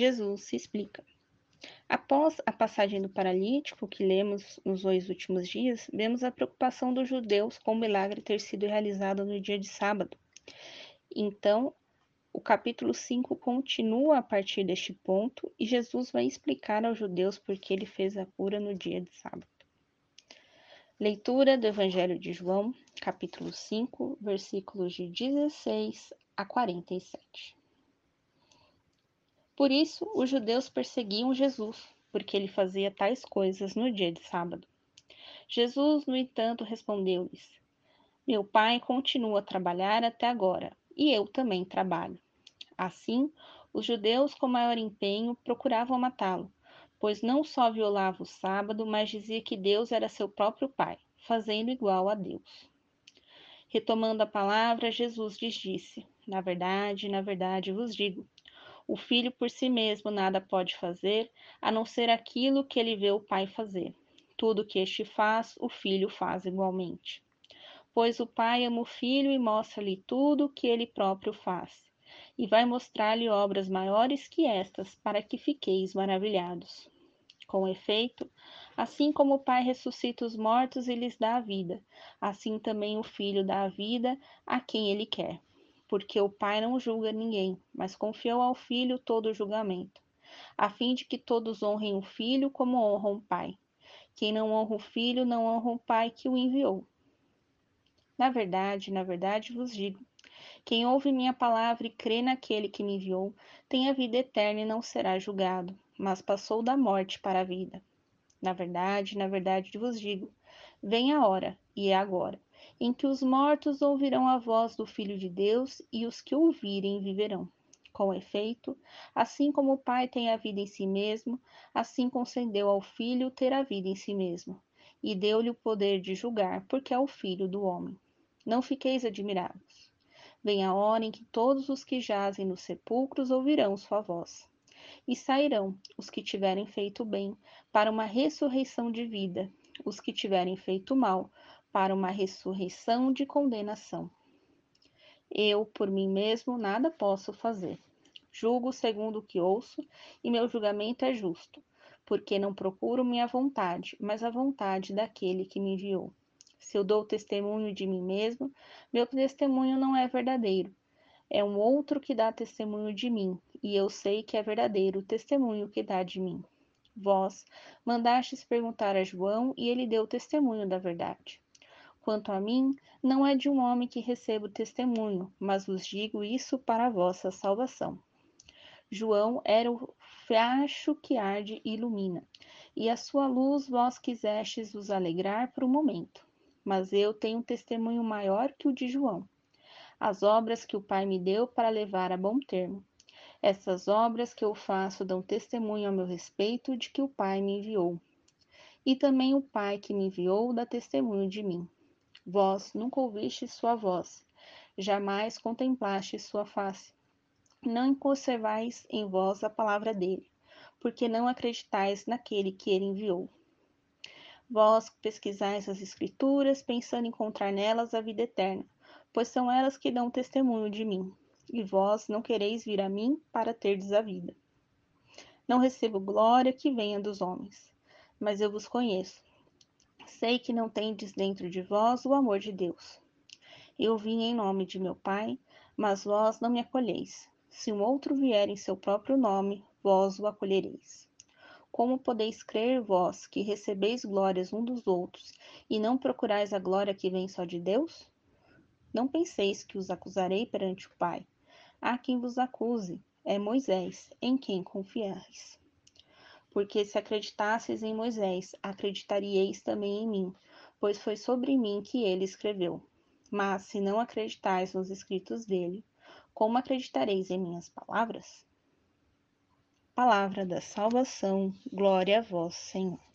Jesus se explica. Após a passagem do paralítico, que lemos nos dois últimos dias, vemos a preocupação dos judeus com o milagre ter sido realizado no dia de sábado. Então, o capítulo 5 continua a partir deste ponto e Jesus vai explicar aos judeus por que ele fez a cura no dia de sábado. Leitura do Evangelho de João, capítulo 5, versículos de 16 a 47. Por isso, os judeus perseguiam Jesus, porque ele fazia tais coisas no dia de sábado. Jesus, no entanto, respondeu-lhes: Meu pai continua a trabalhar até agora, e eu também trabalho. Assim, os judeus, com maior empenho, procuravam matá-lo, pois não só violava o sábado, mas dizia que Deus era seu próprio pai, fazendo igual a Deus. Retomando a palavra, Jesus lhes disse: Na verdade, na verdade vos digo o filho por si mesmo nada pode fazer, a não ser aquilo que ele vê o pai fazer. Tudo que este faz, o filho faz igualmente. Pois o pai ama o filho e mostra-lhe tudo o que ele próprio faz, e vai mostrar-lhe obras maiores que estas, para que fiqueis maravilhados. Com efeito, assim como o Pai ressuscita os mortos e lhes dá a vida, assim também o Filho dá a vida a quem ele quer porque o Pai não julga ninguém, mas confiou ao Filho todo o julgamento, a fim de que todos honrem o Filho como honram o Pai. Quem não honra o Filho não honra o Pai que o enviou. Na verdade, na verdade vos digo: quem ouve minha palavra e crê naquele que me enviou, tem a vida eterna e não será julgado, mas passou da morte para a vida. Na verdade, na verdade vos digo: vem a hora, e é agora, em que os mortos ouvirão a voz do Filho de Deus e os que ouvirem viverão. Com efeito, assim como o Pai tem a vida em si mesmo, assim concedeu ao Filho ter a vida em si mesmo, e deu-lhe o poder de julgar, porque é o Filho do homem. Não fiqueis admirados. Vem a hora em que todos os que jazem nos sepulcros ouvirão sua voz. E sairão os que tiverem feito bem para uma ressurreição de vida, os que tiverem feito mal para uma ressurreição de condenação. Eu, por mim mesmo, nada posso fazer. Julgo segundo o que ouço, e meu julgamento é justo, porque não procuro minha vontade, mas a vontade daquele que me enviou. Se eu dou testemunho de mim mesmo, meu testemunho não é verdadeiro. É um outro que dá testemunho de mim, e eu sei que é verdadeiro o testemunho que dá de mim. Vós mandastes perguntar a João, e ele deu testemunho da verdade. Quanto a mim, não é de um homem que recebo testemunho, mas vos digo isso para a vossa salvação. João era o facho que arde e ilumina, e a sua luz vós quisestes vos alegrar por um momento. Mas eu tenho um testemunho maior que o de João. As obras que o Pai me deu para levar a bom termo. Essas obras que eu faço dão testemunho ao meu respeito de que o Pai me enviou. E também o Pai que me enviou dá testemunho de mim. Vós nunca ouvistes sua voz, jamais contemplaste sua face. Não conservais em vós a palavra dele, porque não acreditais naquele que ele enviou. Vós pesquisais as Escrituras, pensando encontrar nelas a vida eterna, pois são elas que dão testemunho de mim, e vós não quereis vir a mim para terdes a vida. Não recebo glória que venha dos homens, mas eu vos conheço sei que não tendes dentro de vós o amor de Deus. Eu vim em nome de meu Pai, mas vós não me acolheis. Se um outro vier em seu próprio nome, vós o acolhereis. Como podeis crer vós que recebeis glórias um dos outros e não procurais a glória que vem só de Deus? Não penseis que os acusarei perante o Pai. Há quem vos acuse, é Moisés, em quem confiais porque se acreditasseis em Moisés, acreditaríeis também em mim, pois foi sobre mim que ele escreveu. Mas se não acreditais nos escritos dele, como acreditareis em minhas palavras? Palavra da salvação, glória a vós, Senhor.